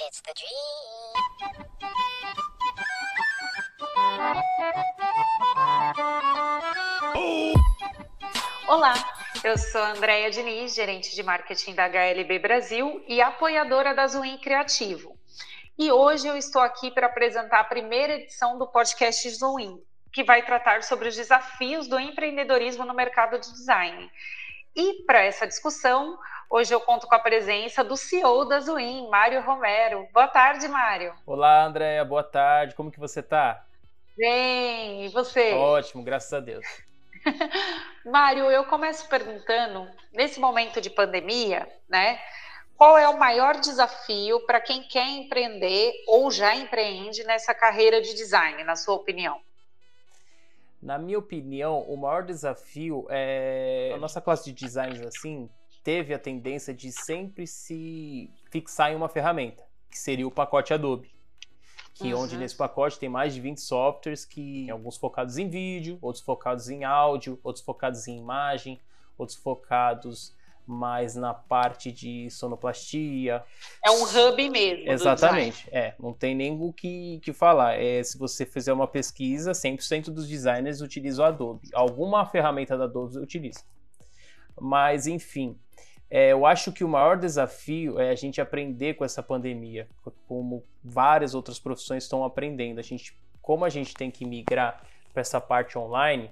It's the dream. Olá, eu sou a Andréia Diniz, gerente de marketing da HLB Brasil e apoiadora da Zuin Criativo. E hoje eu estou aqui para apresentar a primeira edição do podcast Zuin, que vai tratar sobre os desafios do empreendedorismo no mercado de design. E para essa discussão, hoje eu conto com a presença do CEO da Zuin, Mário Romero. Boa tarde, Mário. Olá, Andréia, boa tarde. Como que você está? Bem, e você? Ótimo, graças a Deus. Mário, eu começo perguntando, nesse momento de pandemia, né? Qual é o maior desafio para quem quer empreender ou já empreende nessa carreira de design, na sua opinião? Na minha opinião, o maior desafio é a nossa classe de designers assim teve a tendência de sempre se fixar em uma ferramenta, que seria o pacote Adobe. Que Uhum. onde nesse pacote tem mais de 20 softwares que alguns focados em vídeo, outros focados em áudio, outros focados em imagem, outros focados mais na parte de sonoplastia, É um hub mesmo. Exatamente, é, não tem nem o que, que falar. É, se você fizer uma pesquisa, 100% dos designers utilizam o Adobe. Alguma ferramenta da Adobe utiliza. Mas, enfim, é, eu acho que o maior desafio é a gente aprender com essa pandemia, como várias outras profissões estão aprendendo. A gente, como a gente tem que migrar para essa parte online,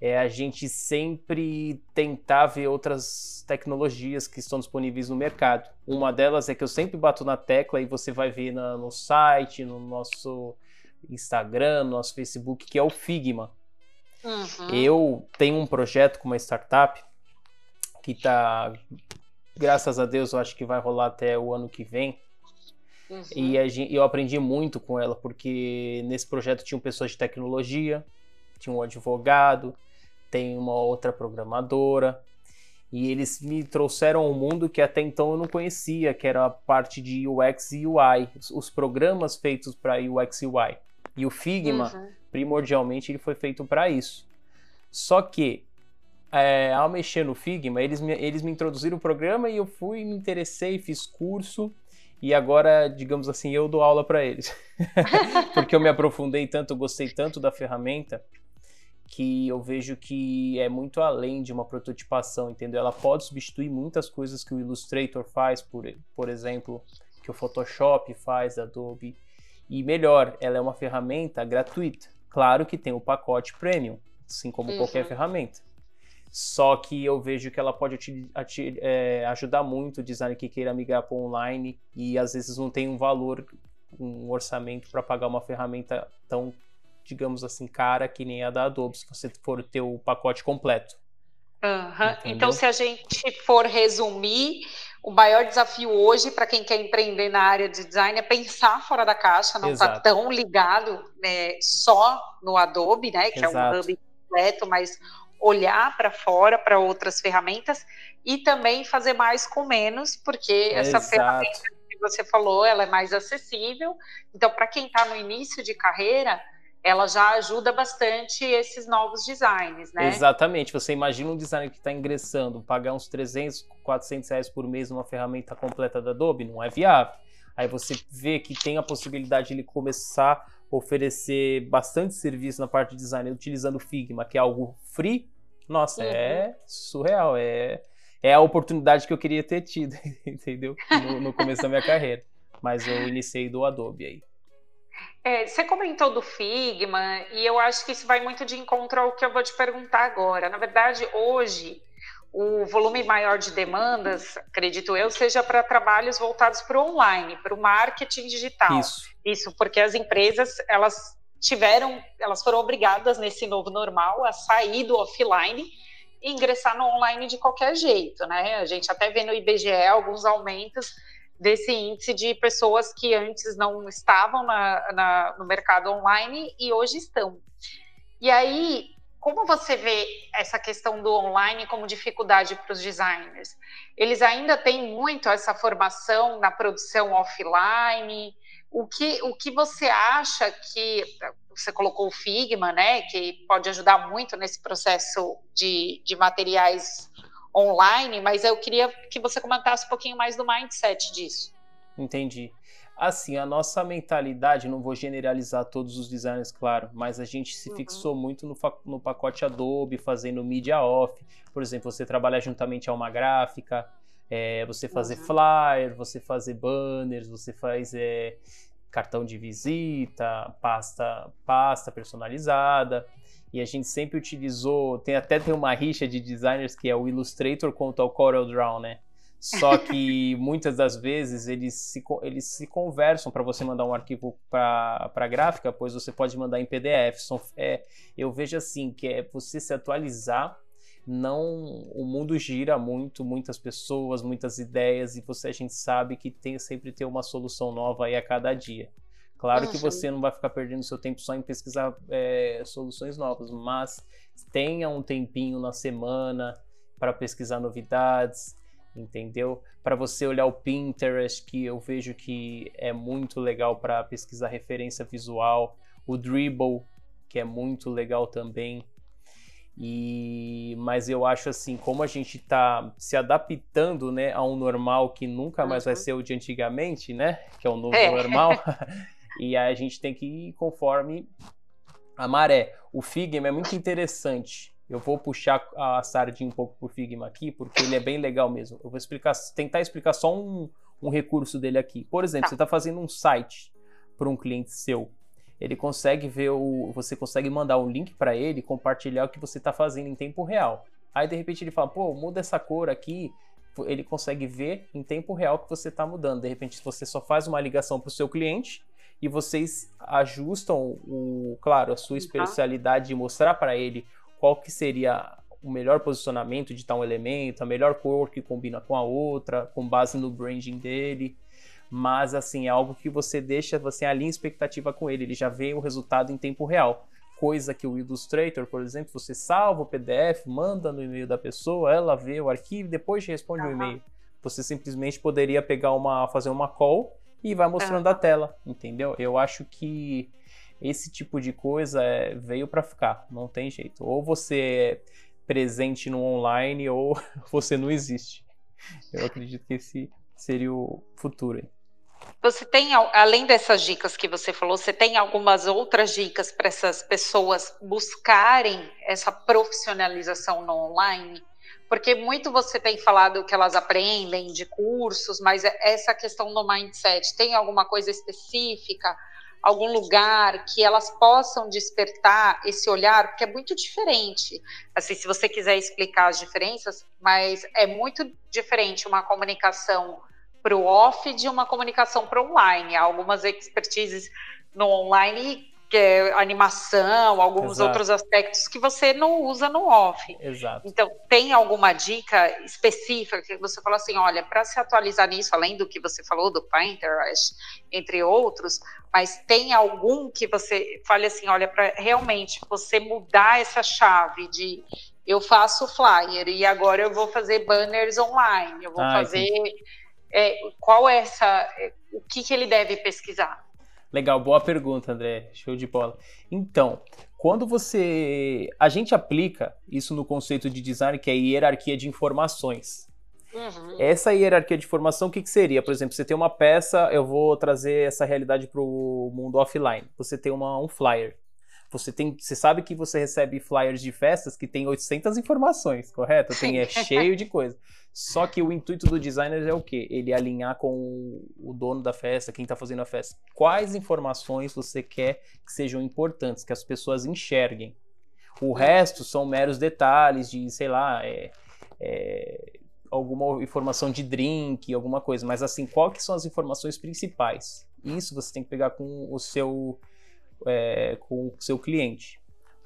é a gente sempre tentar ver outras tecnologias que estão disponíveis no mercado. Uma delas é que eu sempre bato na tecla e você vai ver na- no site, no nosso Instagram, no nosso Facebook, que é o Figma. Uhum. Eu tenho um projeto com uma startup que tá, graças a Deus, eu acho que vai rolar até o ano que vem. Uhum. E a gen- eu aprendi muito com ela, porque nesse projeto tinham pessoas de tecnologia, tinha um advogado, tem uma outra programadora, e eles me trouxeram um mundo que até então eu não conhecia, que era a parte de UX e UI, os, os programas feitos para UX e UI. E o Figma, Uhum. primordialmente, ele foi feito para isso. Só que, é, ao mexer no Figma, eles me, eles me introduziram o programa e eu fui, me interessei, fiz curso. E agora, digamos assim, eu dou aula para eles. Porque eu me aprofundei tanto, eu gostei tanto da ferramenta, que eu vejo que é muito além de uma prototipação, entendeu? Ela pode substituir muitas coisas que o Illustrator faz, por, por exemplo, que o Photoshop faz, da Adobe. E melhor, ela é uma ferramenta gratuita. Claro que tem o pacote premium, assim como Uhum. qualquer ferramenta. Só que eu vejo que ela pode uti- ati- é, ajudar muito o designer que queira migrar para online e às vezes não tem um valor, um orçamento para pagar uma ferramenta tão, digamos assim, cara que nem a da Adobe, se você for ter o pacote completo. Entendeu? Então, se a gente for resumir, o maior desafio hoje para quem quer empreender na área de design é pensar fora da caixa, não estar Exato. tão ligado né, só no Adobe, né, que é um Exato. hub completo, mas olhar para fora, para outras ferramentas e também fazer mais com menos, porque essa Exato. ferramenta que você falou, ela é mais acessível. Então, para quem está no início de carreira, ela já ajuda bastante esses novos designs, né? Exatamente. Você imagina um designer que está ingressando, pagar uns 300, 400 reais por mês numa ferramenta completa da Adobe, não é viável. Aí você vê que tem a possibilidade de ele começar oferecer bastante serviço na parte de design utilizando o Figma, que é algo free. Nossa, Uhum. é surreal. É, é a oportunidade que eu queria ter tido, entendeu? No, no começo da minha carreira. Mas eu iniciei do Adobe aí. É, você comentou do Figma, e eu acho que isso vai muito de encontro ao que eu vou te perguntar agora. Na verdade, hoje, o volume maior de demandas, acredito eu, seja para trabalhos voltados para o online, para o marketing digital. Isso. Isso, porque as empresas, elas tiveram, elas foram obrigadas nesse novo normal a sair do offline e ingressar no online de qualquer jeito, né? A gente até vê no IBGE alguns aumentos desse índice de pessoas que antes não estavam na, na, no mercado online e hoje estão. E aí, como você vê essa questão do online como dificuldade para os designers? Eles ainda têm muito essa formação na produção offline? O que, o que você acha que você colocou o Figma, né, que pode ajudar muito nesse processo de, de materiais online, mas eu queria que você comentasse um pouquinho mais do mindset disso. Entendi. Assim, a nossa mentalidade, não vou generalizar todos os designers, claro, mas a gente se Uhum. fixou muito no, no pacote Adobe, fazendo media off. Por exemplo, você trabalhar juntamente a uma gráfica, é, você fazer Uhum. flyer, você fazer banners, você faz é, cartão de visita, pasta, pasta personalizada. E a gente sempre utilizou, tem até tem uma rixa de designers que é o Illustrator contra o CorelDRAW, né? Só que muitas das vezes eles se, eles se conversam para você mandar um arquivo para a gráfica, pois você pode mandar em PDF. São, é, eu vejo assim que é você se atualizar. Não, o mundo gira muito, muitas pessoas, muitas ideias e você a gente sabe que tem sempre ter uma solução nova aí a cada dia. Claro que Uhum. você não vai ficar perdendo seu tempo só em pesquisar é, soluções novas, mas tenha um tempinho na semana para pesquisar novidades, entendeu? Para você olhar o Pinterest, que eu vejo que é muito legal para pesquisar referência visual, o Dribble, que é muito legal também. E mas eu acho assim, como a gente está se adaptando, né, a um normal que nunca mais vai Uhum. ser o de antigamente, né, que é o novo É. normal. e aí a gente tem que ir conforme a maré. O Figma é muito interessante. Eu vou puxar a sardinha um pouco pro Figma aqui, porque ele é bem legal mesmo. Eu vou explicar, tentar explicar só um, um recurso dele aqui. Por exemplo, Tá. você está fazendo um site para um cliente seu. Ele consegue ver o. Você consegue mandar um link para ele, compartilhar o que você está fazendo em tempo real. Aí de repente ele fala, pô, muda essa cor aqui. Ele consegue ver em tempo real o que você está mudando. De repente você só faz uma ligação para o seu cliente e vocês ajustam o, claro, a sua Uhum. especialidade de mostrar para ele qual que seria o melhor posicionamento de tal elemento, a melhor cor que combina com a outra, com base no branding dele. Mas assim, é algo que você deixa, você alinha expectativa com ele, ele já vê o resultado em tempo real. Coisa que o Illustrator, por exemplo, você salva o PDF, manda no e-mail da pessoa, ela vê o arquivo e depois responde o Aham. e-mail. Você simplesmente poderia pegar uma, fazer uma call e vai mostrando a tela, entendeu? Eu acho que esse tipo de coisa é, veio para ficar, não tem jeito. Ou você é presente no online ou você não existe. Eu acredito que esse seria o futuro. Você tem, al- além dessas dicas que você falou, você tem algumas outras dicas para essas pessoas buscarem essa profissionalização no online? Porque muito você tem falado que elas aprendem de cursos, mas é- essa questão do mindset, tem alguma coisa específica, algum lugar que elas possam despertar esse olhar? Porque é muito diferente. Assim, se você quiser explicar as diferenças, mas é muito diferente uma comunicação para o off de uma comunicação para online. Há algumas expertises no online, é animação, alguns Exato. outros aspectos que você não usa no off. Exato. Então, tem alguma dica específica que você falou assim, olha, para se atualizar nisso, além do que você falou do Pinterest, entre outros, mas tem algum que você fale assim, olha, para realmente você mudar essa chave de eu faço flyer e agora eu vou fazer banners online, eu vou Ah, fazer é, qual é essa, é, o que, que ele deve pesquisar? Legal, boa pergunta, André. Show de bola. Então, quando você. A gente aplica isso no conceito de design, que é hierarquia de informações. Uhum. Essa hierarquia de informação, o que, que seria? Por exemplo, você tem uma peça, eu vou trazer essa realidade para o mundo offline. Você tem uma, um flyer. Você, tem, você sabe que você recebe flyers de festas que tem 800 informações, correto? Tem, é cheio de coisa. Só que o intuito do designer é o quê? Ele alinhar com o, dono da festa, quem está fazendo a festa. Quais informações você quer que sejam importantes, que as pessoas enxerguem? O resto são meros detalhes de, sei lá, é, é, alguma informação de drink, alguma coisa. Mas assim, qual que são as informações principais? Isso você tem que pegar com o seu, é, com o seu cliente.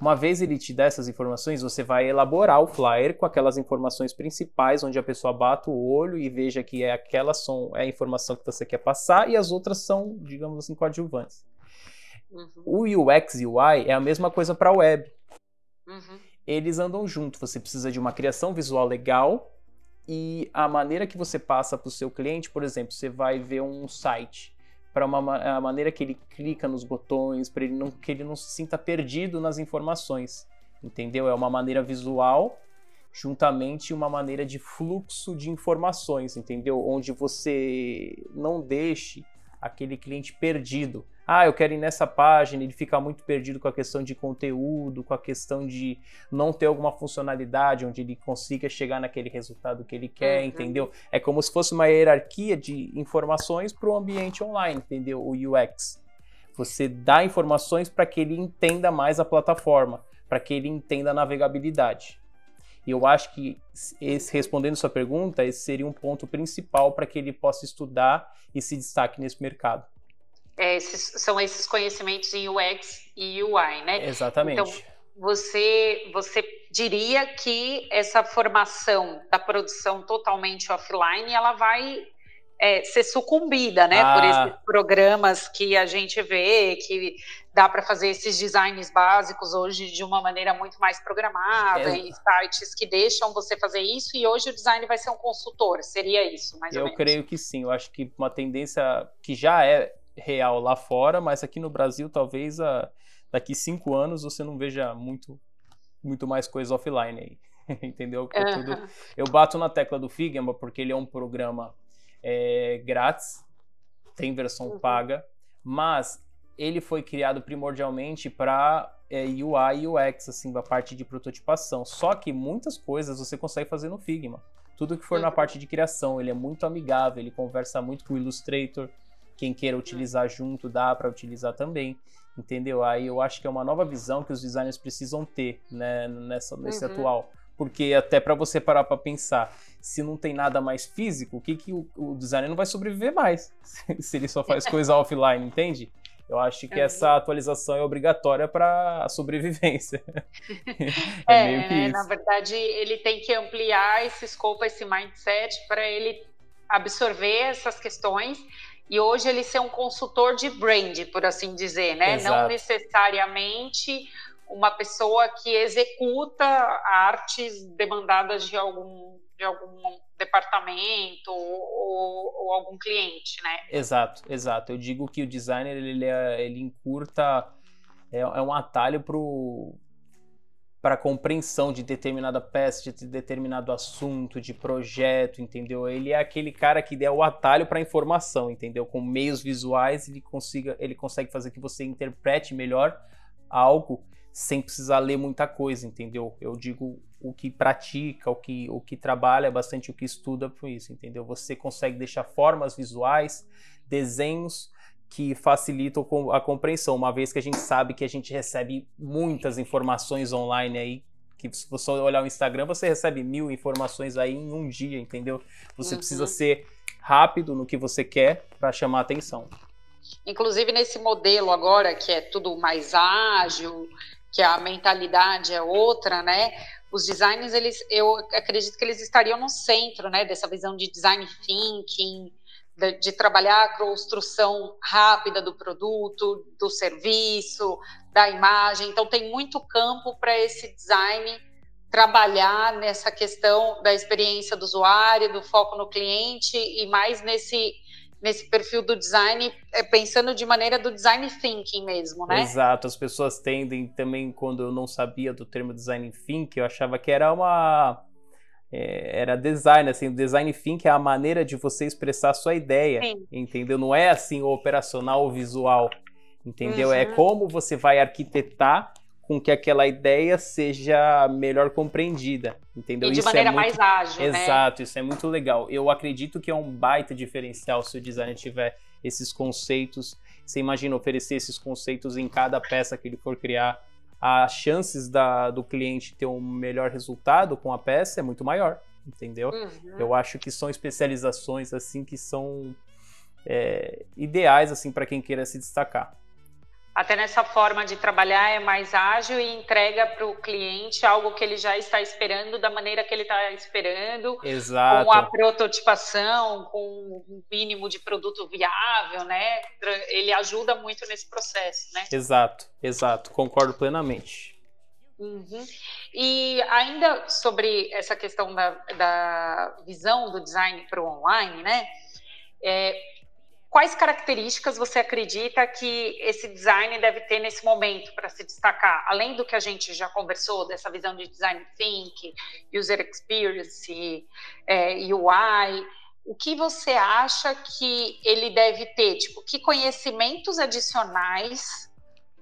Uma vez ele te der essas informações, você vai elaborar o flyer com aquelas informações principais, onde a pessoa bata o olho e veja que é aquela são, é a informação que você quer passar e as outras são, digamos assim, coadjuvantes. Uhum. O UX e UI é a mesma coisa para a web. Uhum. Eles andam junto. Você precisa de uma criação visual legal e a maneira que você passa para o seu cliente, por exemplo, você vai ver um site para uma ma- a maneira que ele clica nos botões, para ele não que ele não se sinta perdido nas informações, entendeu? É uma maneira visual juntamente uma maneira de fluxo de informações, entendeu? Onde você não deixe aquele cliente perdido. Ah, eu quero ir nessa página, ele fica muito perdido com a questão de conteúdo, com a questão de não ter alguma funcionalidade onde ele consiga chegar naquele resultado que ele quer, uhum. entendeu? É como se fosse uma hierarquia de informações para o ambiente online, entendeu? O UX. Você dá informações para que ele entenda mais a plataforma, para que ele entenda a navegabilidade. E eu acho que, esse, respondendo sua pergunta, esse seria um ponto principal para que ele possa estudar e se destaque nesse mercado. É, esses, são esses conhecimentos em UX e UI, né? Exatamente. Então, você, você diria que essa formação da produção totalmente offline, ela vai é, ser sucumbida, né, ah. por esses programas que a gente vê, que dá para fazer esses designs básicos hoje de uma maneira muito mais programada, é. e sites que deixam você fazer isso, e hoje o design vai ser um consultor, seria isso, mais eu ou menos? Eu creio que sim, eu acho que uma tendência que já é real lá fora, mas aqui no Brasil talvez a, daqui cinco anos você não veja muito, muito mais coisa offline aí, entendeu? É tudo, eu bato na tecla do Figma porque ele é um programa é, grátis, tem versão uhum. paga, mas ele foi criado primordialmente para é, UI e UX, assim, a parte de prototipação. Só que muitas coisas você consegue fazer no Figma. Tudo que for uhum. na parte de criação, ele é muito amigável, ele conversa muito com o Illustrator. Quem queira utilizar junto, dá para utilizar também, entendeu? Aí eu acho que é uma nova visão que os designers precisam ter, né, nessa, nesse uhum. atual. Porque até para você parar para pensar, se não tem nada mais físico, o que, que o, o designer não vai sobreviver mais se ele só faz coisa offline, entende? Eu acho que é. essa atualização é obrigatória para a sobrevivência. é, é meio que isso. Na verdade, ele tem que ampliar esse escopo, esse mindset, para ele absorver essas questões e hoje ele ser um consultor de brand, por assim dizer, né? Exato. Não necessariamente uma pessoa que executa artes demandadas de algum, de algum departamento ou, ou algum cliente, né? Exato, exato. Eu digo que o designer ele, é, ele encurta, é, é um atalho para compreensão de determinada peça, de determinado assunto, de projeto, entendeu? Ele é aquele cara que der o atalho para a informação, entendeu? Com meios visuais ele consiga, ele consegue fazer que você interprete melhor algo sem precisar ler muita coisa, entendeu? Eu digo o que pratica, o que, o que trabalha bastante, o que estuda por isso, entendeu? Você consegue deixar formas visuais, desenhos que facilitam a compreensão, uma vez que a gente sabe que a gente recebe muitas informações online aí, que se você olhar o Instagram, você recebe mil informações aí em um dia, entendeu? Você uhum. precisa ser rápido no que você quer para chamar atenção. Inclusive nesse modelo agora, que é tudo mais ágil, que a mentalidade é outra, né? Os designers, eles, eu acredito que eles estariam no centro, né, dessa visão de design thinking, de, trabalhar a construção rápida do produto, do serviço, da imagem. Então, tem muito campo para esse design trabalhar nessa questão da experiência do usuário, do foco no cliente e mais nesse nesse perfil do design, é, pensando de maneira do design thinking mesmo, né? Exato, as pessoas tendem também, quando eu não sabia do termo design thinking, eu achava que era uma. É, era design, assim, design thinking é a maneira de você expressar a sua ideia, Sim. entendeu? Não é assim o operacional ou visual, entendeu? É uhum. É como você vai arquitetar com que aquela ideia seja melhor compreendida, entendeu? E de isso é maneira é muito... mais ágil, né? Exato, né? isso é muito legal. Eu acredito que é um baita diferencial se o designer tiver esses conceitos. Você imagina oferecer esses conceitos em cada peça que ele for criar, as chances da, do cliente ter um melhor resultado com a peça é muito maior, entendeu? Uhum. Eu acho que são especializações assim que são é, ideais assim para quem queira se destacar até nessa forma de trabalhar é mais ágil e entrega para o cliente algo que ele já está esperando da maneira que ele está esperando, Exato. com a prototipação, com um mínimo de produto viável, né? Ele ajuda muito nesse processo, né? Exato, exato, concordo plenamente. Uhum. E ainda sobre essa questão da, da visão do design para o online, né? É, quais características você acredita que esse design deve ter nesse momento para se destacar? Além do que a gente já conversou, dessa visão de design think, user experience, é, UI, o que você acha que ele deve ter? Tipo, que conhecimentos adicionais,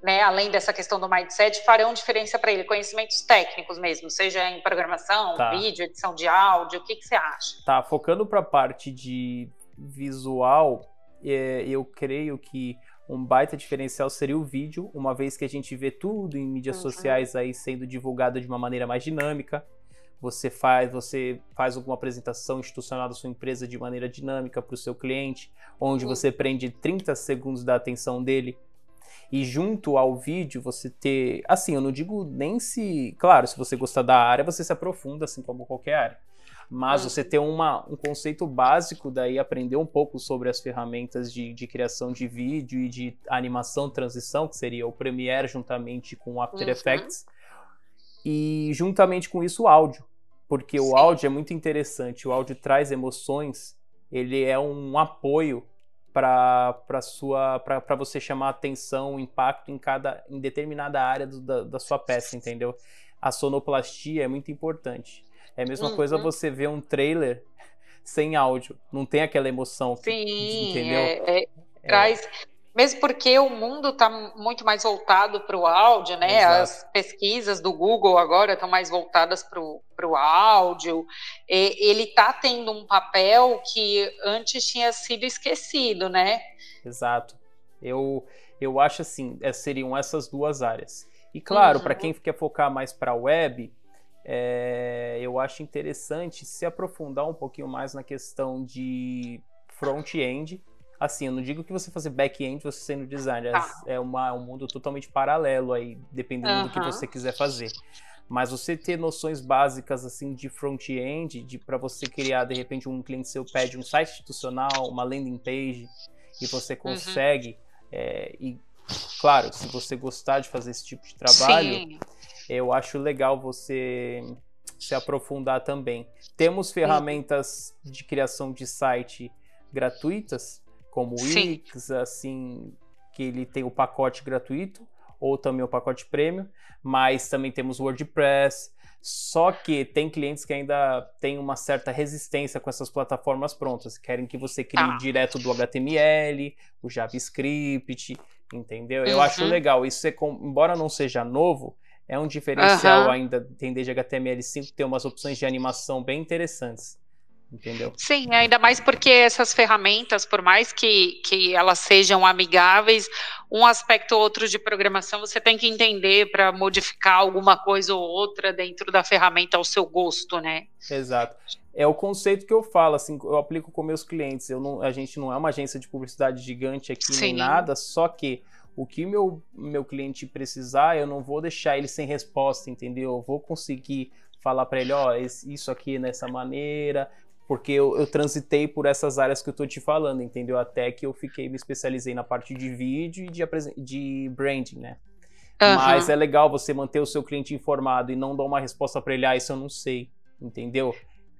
né, além dessa questão do mindset, farão diferença para ele? Conhecimentos técnicos mesmo, seja em programação, tá. vídeo, edição de áudio, o que, que você acha? Tá, focando para a parte de visual, é, eu creio que um baita diferencial seria o vídeo, uma vez que a gente vê tudo em mídias uhum. sociais aí sendo divulgado de uma maneira mais dinâmica. Você faz, você faz alguma apresentação institucional da sua empresa de maneira dinâmica para o seu cliente, onde uhum. você prende 30 segundos da atenção dele. E junto ao vídeo você ter, assim, eu não digo nem se, claro, se você gostar da área, você se aprofunda assim como qualquer área mas você ter uma, um conceito básico, daí aprender um pouco sobre as ferramentas de, de criação de vídeo e de animação transição, que seria o Premiere juntamente com o After uhum. Effects, e juntamente com isso o áudio, porque Sim. o áudio é muito interessante, o áudio traz emoções, ele é um apoio para sua para você chamar atenção, impacto em cada em determinada área do, da, da sua peça, entendeu? A sonoplastia é muito importante. É a mesma uhum. coisa você ver um trailer sem áudio. Não tem aquela emoção. Sim, entendeu? É, é, traz. Mesmo porque o mundo está muito mais voltado para o áudio, né? Exato. As pesquisas do Google agora estão mais voltadas para o áudio. E, ele está tendo um papel que antes tinha sido esquecido, né? Exato. Eu, eu acho assim, é, seriam essas duas áreas. E claro, uhum. para quem quer focar mais para a web, é, eu acho interessante se aprofundar um pouquinho mais na questão de front-end. Assim, eu não digo que você fazer back-end você sendo designer, ah. é, uma, é um mundo totalmente paralelo aí, dependendo uhum. do que você quiser fazer. Mas você ter noções básicas assim de front-end, de para você criar de repente um cliente seu pede um site institucional, uma landing page e você uhum. consegue uhum. é, e claro, se você gostar de fazer esse tipo de trabalho, Sim eu acho legal você se aprofundar também. Temos ferramentas de criação de site gratuitas, como o Wix, assim, que ele tem o pacote gratuito, ou também o pacote premium, mas também temos WordPress. Só que tem clientes que ainda têm uma certa resistência com essas plataformas prontas, querem que você crie ah. direto do HTML, o JavaScript, entendeu? Uhum. Eu acho legal. Isso é, embora não seja novo, é um diferencial uhum. ainda entender de HTML5 ter umas opções de animação bem interessantes. Entendeu? Sim, ainda mais porque essas ferramentas, por mais que, que elas sejam amigáveis, um aspecto ou outro de programação você tem que entender para modificar alguma coisa ou outra dentro da ferramenta ao seu gosto, né? Exato. É o conceito que eu falo, assim, eu aplico com meus clientes. Eu não, a gente não é uma agência de publicidade gigante aqui Sim. nem nada, só que o que meu, meu cliente precisar, eu não vou deixar ele sem resposta, entendeu? Eu vou conseguir falar para ele, ó, oh, isso aqui nessa maneira, porque eu, eu, transitei por essas áreas que eu tô te falando, entendeu? Até que eu fiquei, me especializei na parte de vídeo e de, de branding, né? Uhum. Mas é legal você manter o seu cliente informado e não dar uma resposta para ele, ah, isso eu não sei, entendeu?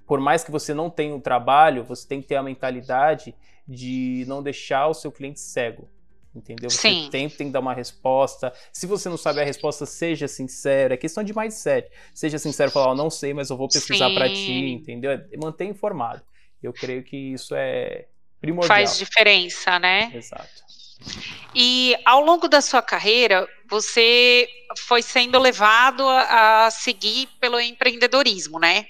Por mais que você não tenha o um trabalho, você tem que ter a mentalidade de não deixar o seu cliente cego entendeu? Você Sim. tem, tem que dar uma resposta. Se você não sabe a resposta, seja sincero. É questão de mindset. Seja sincero, falar, oh, não sei, mas eu vou pesquisar para ti, entendeu? É, manter informado. Eu creio que isso é primordial. Faz diferença, né? Exato. E ao longo da sua carreira, você foi sendo levado a, a seguir pelo empreendedorismo, né?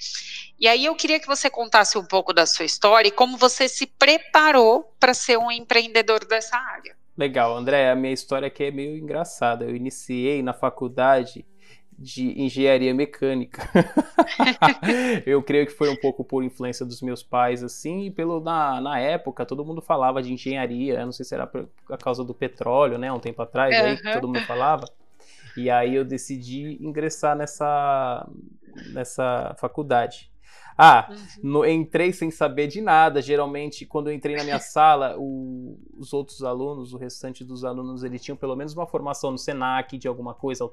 E aí eu queria que você contasse um pouco da sua história e como você se preparou para ser um empreendedor dessa área. Legal, André, a minha história aqui é meio engraçada. Eu iniciei na faculdade de engenharia mecânica. eu creio que foi um pouco por influência dos meus pais, assim, e pelo na, na época todo mundo falava de engenharia, não sei se era por causa do petróleo, né, um tempo atrás, uhum. aí que todo mundo falava. E aí eu decidi ingressar nessa nessa faculdade. Ah, uhum. no, entrei sem saber de nada. Geralmente, quando eu entrei na minha sala, o, os outros alunos, o restante dos alunos, eles tinham pelo menos uma formação no Senac de alguma coisa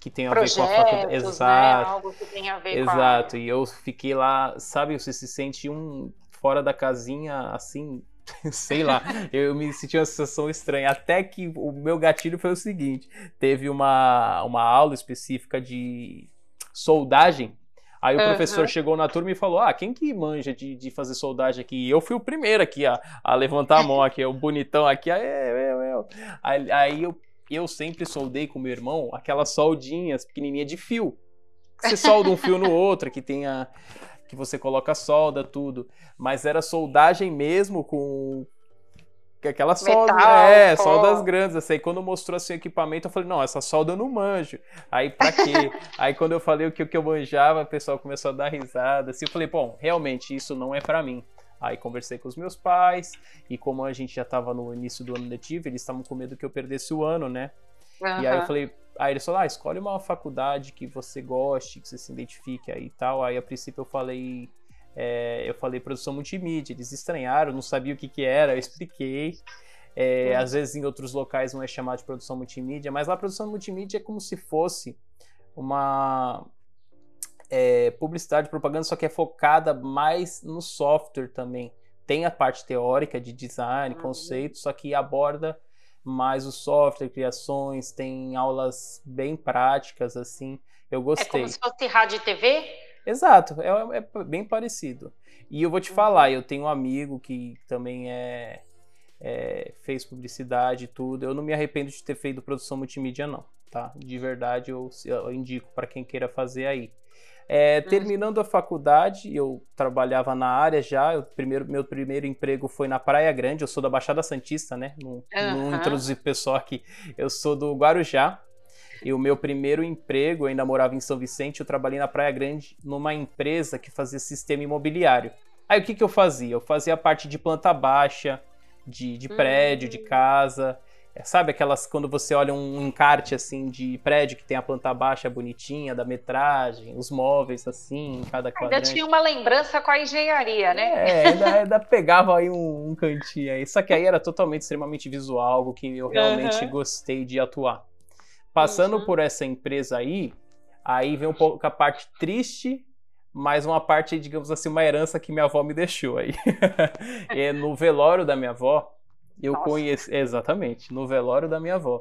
que tem a Projetos, ver com a faculdade. Né? Exato. Né? Algo que tem a ver Exato. A... E eu fiquei lá, sabe, você se sente um fora da casinha, assim, sei lá, eu me senti uma sensação estranha. Até que o meu gatilho foi o seguinte: teve uma, uma aula específica de soldagem. Aí o Aham. professor chegou na turma e falou: Ah, quem que manja de, de fazer soldagem aqui? E eu fui o primeiro aqui a, a levantar a mão aqui, o bonitão aqui. Aí, eu, eu. Aí, aí eu, eu sempre soldei com meu irmão aquelas soldinhas pequenininhas de fio. Você solda um fio no outro, que tem a, que você coloca solda, tudo. Mas era soldagem mesmo com com aquela solda, Metal, é, pó. soldas grandes. Assim, aí quando mostrou assim o equipamento, eu falei, não, essa solda eu não manjo. Aí pra quê? aí quando eu falei o que, o que eu manjava, o pessoal começou a dar risada. Assim, eu falei, bom, realmente isso não é pra mim. Aí conversei com os meus pais, e como a gente já tava no início do ano letivo, eles estavam com medo que eu perdesse o ano, né? E aí eu falei, aí eles falaram, ah, escolhe uma faculdade que você goste, que você se identifique aí e tal. Aí a princípio eu falei, é, eu falei produção multimídia, eles estranharam, não sabia o que que era, eu expliquei. É, Hum. Às vezes em outros locais não é chamado de produção multimídia, mas lá produção multimídia é como se fosse uma é, publicidade, propaganda, só que é focada mais no software também. Tem a parte teórica de design, Uhum. conceito, só que aborda mais o software, criações, tem aulas bem práticas, assim. Eu É gostei. como se fosse rádio e TV? Exato, é, é bem parecido. E eu vou te Uhum. falar, eu tenho um amigo que também é, é, fez publicidade e tudo. Eu não me arrependo de ter feito produção multimídia, não, tá? De verdade, eu, eu indico para quem queira fazer aí. É, Uhum. terminando a faculdade, eu trabalhava na área já. Eu, primeiro, meu primeiro emprego foi na Praia Grande. Eu sou da Baixada Santista, né? Não, não Aham. introduzi o pessoal aqui. Eu sou do Guarujá. E o meu primeiro emprego, eu ainda morava em São Vicente, eu trabalhei na Praia Grande numa empresa que fazia sistema imobiliário. Aí o que, que eu fazia? Eu fazia a parte de planta baixa, de, de prédio, de Hum. casa. É, Sabe aquelas quando você olha um encarte assim de prédio que tem a planta baixa bonitinha, da metragem, os móveis assim, em cada Ainda quadrante. tinha uma lembrança com a engenharia, né? É, ainda, ainda pegava aí um, um cantinho aí. Só que aí era totalmente extremamente visual, algo que eu realmente Aham. gostei de atuar. Passando Uhum. por essa empresa aí, aí vem um pouco a parte triste, mas uma parte, digamos assim, uma herança que minha avó me deixou aí. é, no velório da minha avó, eu Nossa. conheci. Exatamente, no velório da minha avó.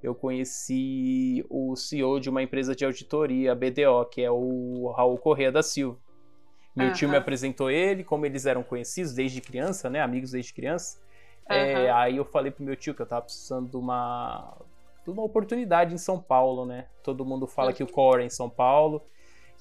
Eu conheci o CEO de uma empresa de auditoria, a BDO, que é o Raul Corrêa da Silva. Meu tio me apresentou ele, como eles eram conhecidos desde criança, né? Amigos desde criança. É, Aham. aí eu falei pro meu tio que eu tava precisando de uma, uma oportunidade em São Paulo, né? Todo mundo fala que o core é em São Paulo.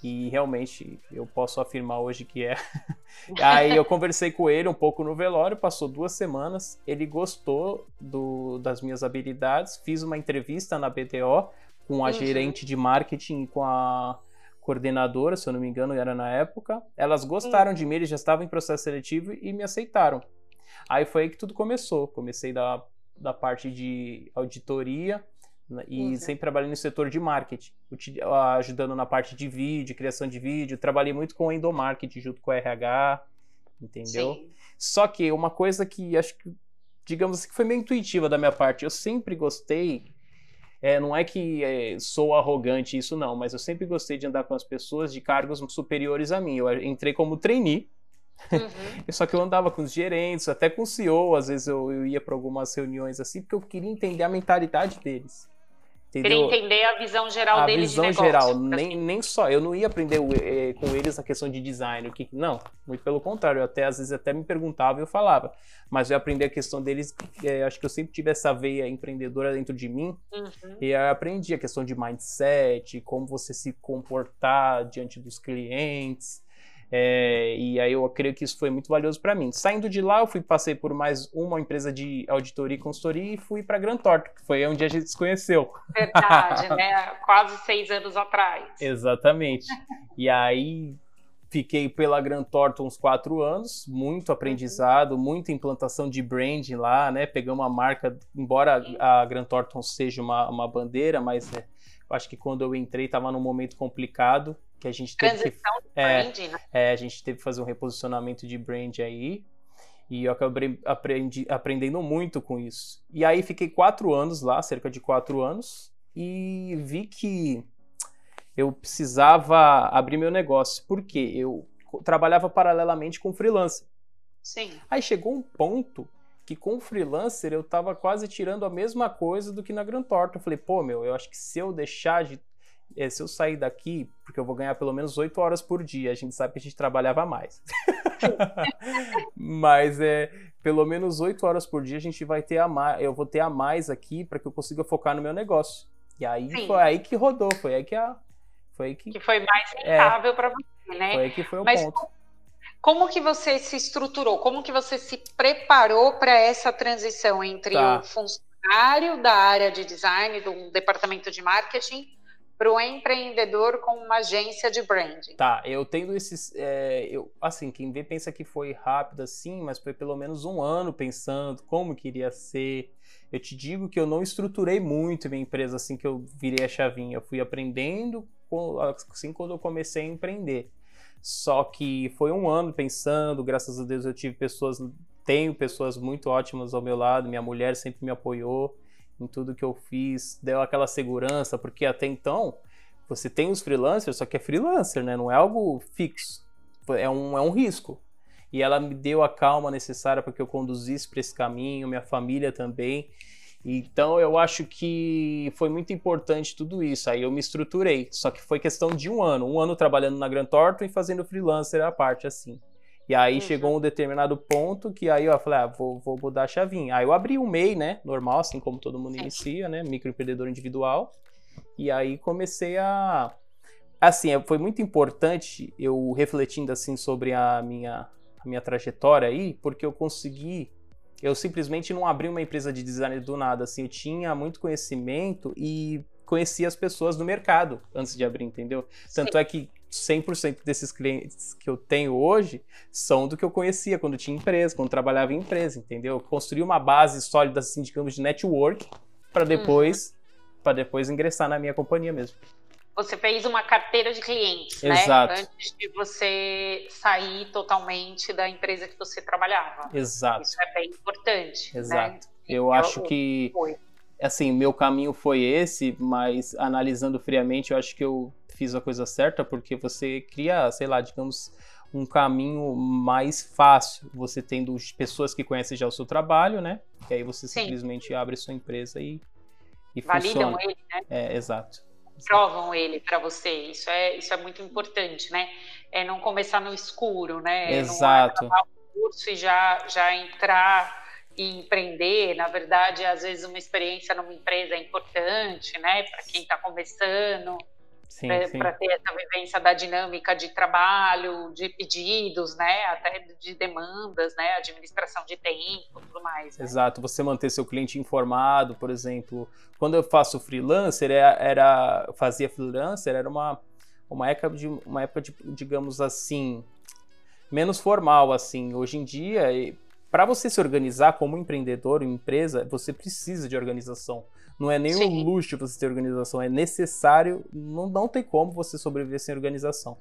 E realmente eu posso afirmar hoje que é. Aí eu conversei com ele um pouco no velório, passou duas semanas. Ele gostou do, das minhas habilidades, fiz uma entrevista na BTO com a Uhum. gerente de marketing e com a coordenadora, se eu não me engano, era na época. Elas gostaram de mim, eles já estavam em processo seletivo e me aceitaram. Aí foi aí que tudo começou. Comecei da, da parte de auditoria e Uhum. sempre trabalhei no setor de marketing, ajudando na parte de vídeo, criação de vídeo. Trabalhei muito com o endomarketing junto com o RH, entendeu? Sim. Só que uma coisa que acho que, digamos assim, que foi meio intuitiva da minha parte, eu sempre gostei. é, não é que é, sou arrogante isso não, mas eu sempre gostei de andar com as pessoas de cargos superiores a mim. Eu entrei como trainee, Uhum. só que eu andava com os gerentes, até com o CEO, às vezes eu, eu ia para algumas reuniões assim, porque eu queria entender a mentalidade deles. Queria Entendeu? entender a visão geral a deles visão de negócio. geral, assim. nem, nem só, eu não ia aprender eh, com eles a questão de design, o que não, muito pelo contrário, eu até às vezes até me perguntava e eu falava, mas eu aprendi a questão deles, eh, acho que eu sempre tive essa veia empreendedora dentro de mim, Uhum. e eu aprendi a questão de mindset, como você se comportar diante dos clientes, é, e aí eu creio que isso foi muito valioso para mim. Saindo de lá, eu fui passei por mais uma empresa de auditoria e consultoria e fui para Gran Torto, que foi onde a gente se conheceu. Verdade, né? Quase seis anos atrás. Exatamente. E aí fiquei pela Gran Torto uns quatro anos, muito aprendizado, muita implantação de branding lá, né? Pegamos uma marca, embora a Gran Torton seja uma, uma bandeira, mas é, eu acho que quando eu entrei estava num momento complicado, que a gente teve que, Transição de é, brand, né? é, a gente teve que fazer um reposicionamento de brand aí. E eu acabei aprendi, aprendendo muito com isso. E aí fiquei quatro anos lá, cerca de quatro anos, e vi que eu precisava abrir meu negócio. Por quê? Eu trabalhava paralelamente com freelancer. Sim. Aí chegou um ponto que com o freelancer eu tava quase tirando a mesma coisa do que na Gran Torta. Eu falei, pô, meu, eu acho que se eu deixar de. Eh, se eu sair daqui, porque eu vou ganhar pelo menos 8 horas por dia, a gente sabe que a gente trabalhava mais. Mas é pelo menos 8 horas por dia a gente vai ter a mais, eu vou ter a mais aqui para que eu consiga focar no meu negócio. E aí Sim. foi aí que rodou, foi aí que a foi aí que, Que foi mais rentável para você, né? foi aí que foi o Mas ponto. Como que você se estruturou? Como que você se preparou para essa transição entre Tá. o funcionário da área de design, do departamento de marketing, para o empreendedor com uma agência de branding? Tá, eu tendo esses. é, eu, assim, quem vê pensa que foi rápido assim, mas foi pelo menos um ano pensando como queria ser. Eu te digo que eu não estruturei muito minha empresa assim que eu virei a chavinha. Eu fui aprendendo assim quando eu comecei a empreender. Só que foi um ano pensando, graças a Deus eu tive pessoas, tenho pessoas muito ótimas ao meu lado, minha mulher sempre me apoiou em tudo que eu fiz, deu aquela segurança, porque até então você tem os freelancers, só que é freelancer, né? Não é algo fixo. É um, é um risco. E ela me deu a calma necessária para que eu conduzisse para esse caminho, minha família também. Então eu acho que foi muito importante tudo isso. Aí eu me estruturei. Só que foi questão de um ano. Um ano trabalhando na Grand Thornton e fazendo freelancer à parte, assim. E aí Uhum. chegou um determinado ponto que aí eu falei, ah, vou, vou mudar a chavinha. Aí eu abri um MEI, né? Normal, assim como todo mundo inicia, né? Microempreendedor individual. E aí comecei a. Assim, é- foi muito importante eu refletindo assim sobre a minha, a minha trajetória aí, porque eu consegui. Eu simplesmente não abri uma empresa de design do nada. Assim, eu tinha muito conhecimento e conhecia as pessoas do mercado antes de abrir, entendeu? Tanto é que 100% desses clientes que eu tenho hoje são do que eu conhecia quando tinha empresa, quando trabalhava em empresa, entendeu? Eu construí uma base sólida, assim, digamos, de network para depois, para depois ingressar na minha companhia mesmo. Você fez uma carteira de clientes, Exato. né? Antes de você sair totalmente da empresa que você trabalhava. Exato, Isso é bem importante. Né? exato. Eu É acho que Foi. assim, meu caminho foi esse, mas analisando friamente, eu acho que eu fiz a coisa certa, porque você cria, sei lá, digamos, um caminho mais fácil, você tendo pessoas que conhecem já o seu trabalho, né? E aí você Sim. simplesmente abre sua empresa e, e Validam funciona. ele, né? É, exato. provam ele para você. Isso é, isso é muito importante, né? É não começar no escuro, né? É Exato. Não acabar o curso e já, já entrar e empreender. Na verdade, às vezes uma experiência numa empresa é importante, né? Para quem está começando. Para ter essa vivência da dinâmica de trabalho, de pedidos, né? Até de demandas, né? Administração de tempo, tudo mais. Né? Exato, você manter seu cliente informado, por exemplo. Quando eu faço freelancer, era, era fazia freelancer, era uma, uma época de uma época de, digamos assim, menos formal assim. Hoje em dia, para você se organizar como empreendedor, empresa, você precisa de organização. Não é nem um Sim. luxo você ter organização, é necessário, não, não tem como você sobreviver sem organização.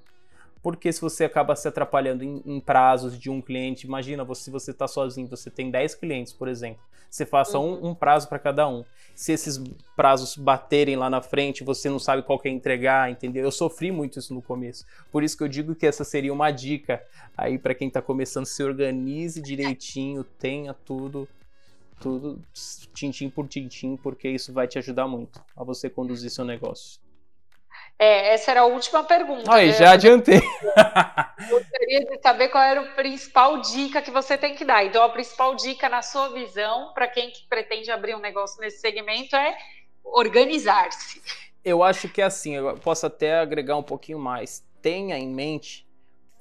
Porque se você acaba se atrapalhando em, em prazos de um cliente, imagina você, se você está sozinho, você tem 10 clientes, por exemplo, você faça um, um prazo para cada um. Se esses prazos baterem lá na frente, você não sabe qual que é entregar, entendeu? Eu sofri muito isso no começo. Por isso que eu digo que essa seria uma dica aí para quem está começando, se organize direitinho, tenha tudo tudo tintim por tintim, porque isso vai te ajudar muito a você conduzir seu negócio. É, essa era a última pergunta. Aí, né? já adiantei. gostaria de saber qual era a principal dica que você tem que dar. Então, a principal dica, na sua visão, para quem que pretende abrir um negócio nesse segmento, é organizar-se. Eu acho que é assim, eu posso até agregar um pouquinho mais. Tenha em mente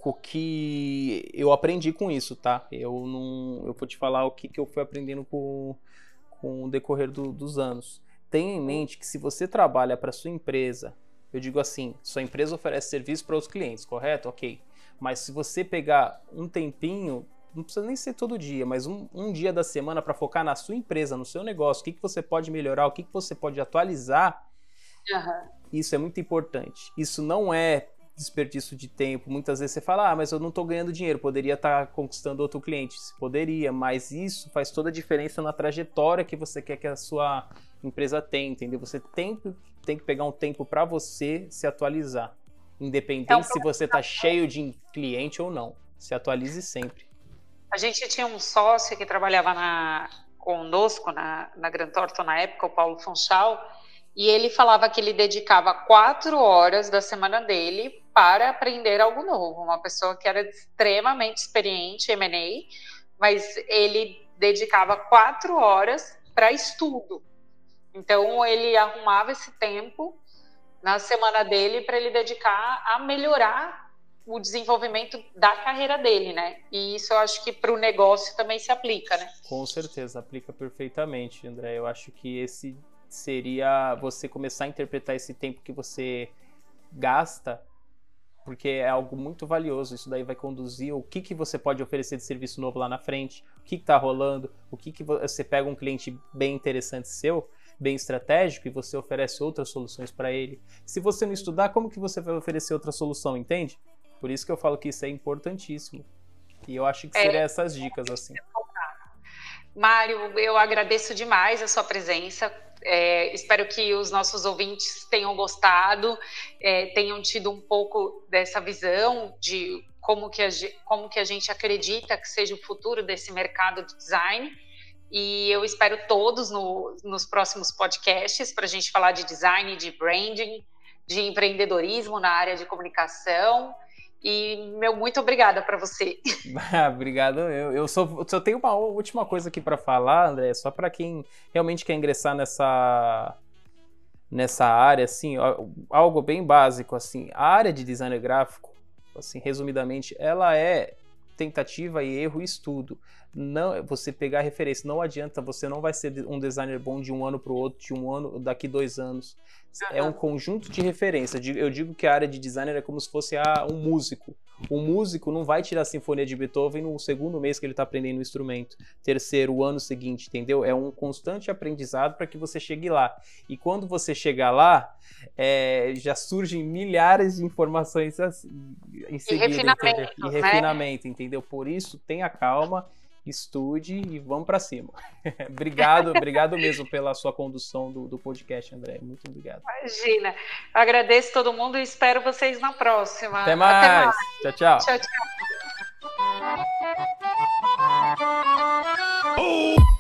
o que eu aprendi com isso, tá? Eu não, eu vou te falar o que, que eu fui aprendendo com, com o decorrer do- dos anos. Tenha em mente que se você trabalha para sua empresa, eu digo assim, sua empresa oferece serviço para os clientes, correto? Ok. Mas se você pegar um tempinho, não precisa nem ser todo dia, mas um, um dia da semana para focar na sua empresa, no seu negócio, o que, que você pode melhorar, o que, que você pode atualizar, isso é muito importante. Isso não é desperdício de tempo. Muitas vezes você fala, ah, mas eu não estou ganhando dinheiro, poderia estar conquistando outro cliente. Poderia, mas isso faz toda a diferença na trajetória que você quer que a sua empresa tenha, entendeu? Você tem, tem que pegar um tempo para você se atualizar. Independente Então, se você está cheio de cliente ou não. Se atualize sempre. A gente tinha um sócio que trabalhava na, conosco na, na Gran Torto na época, o Paulo Funchal, e ele falava que ele dedicava quatro horas da semana dele para aprender algo novo. Uma pessoa que era extremamente experiente em M&A, mas ele dedicava quatro horas para estudo. Então ele arrumava esse tempo na semana dele para ele dedicar a melhorar o desenvolvimento da carreira dele, né? E isso eu acho que para o negócio também se aplica, né? Com certeza, aplica perfeitamente, André. Eu acho que esse seria você começar a interpretar esse tempo que você gasta, porque é algo muito valioso. Isso daí vai conduzir o que, que você pode oferecer de serviço novo lá na frente, o que está rolando, o que, que você pega um cliente bem interessante seu bem estratégico e você oferece outras soluções para ele. Se você não estudar, como que você vai oferecer outra solução, entende? Por isso que eu falo que isso é importantíssimo. E eu acho que seriam é, essas dicas assim. Mário, eu agradeço demais a sua presença. É, espero que os nossos ouvintes tenham gostado, é, tenham tido um pouco dessa visão de como que, a, como que a gente acredita que seja o futuro desse mercado de design. E eu espero todos no, nos próximos podcasts para a gente falar de design, de branding, de empreendedorismo na área de comunicação. E meu muito obrigada para você. Obrigado. Eu, eu só, só tenho uma última coisa aqui para falar, André, só para quem realmente quer ingressar nessa nessa área, assim, algo bem básico, assim, a área de design gráfico, assim, resumidamente, ela é tentativa e erro e estudo. Não, você pegar referência, não adianta, você não vai ser um designer bom de um ano para o outro, de um ano, daqui dois anos. É um conjunto de referência. Eu digo que a área de designer é como se fosse um músico. O músico não vai tirar a sinfonia de Beethoven no segundo mês que ele está aprendendo o instrumento, terceiro, o ano seguinte, entendeu? É um constante aprendizado para que você chegue lá. E quando você chegar lá, é, já surgem milhares de informações em seguida, e refinamento, e refinamento, né? entendeu? Por isso, tenha calma estude e vamos para cima. obrigado, obrigado mesmo pela sua condução do, do podcast, André. Muito obrigado. Imagina. Agradeço todo mundo e espero vocês na próxima. Até mais. Até mais. Tchau, tchau. Tchau, tchau. Oh!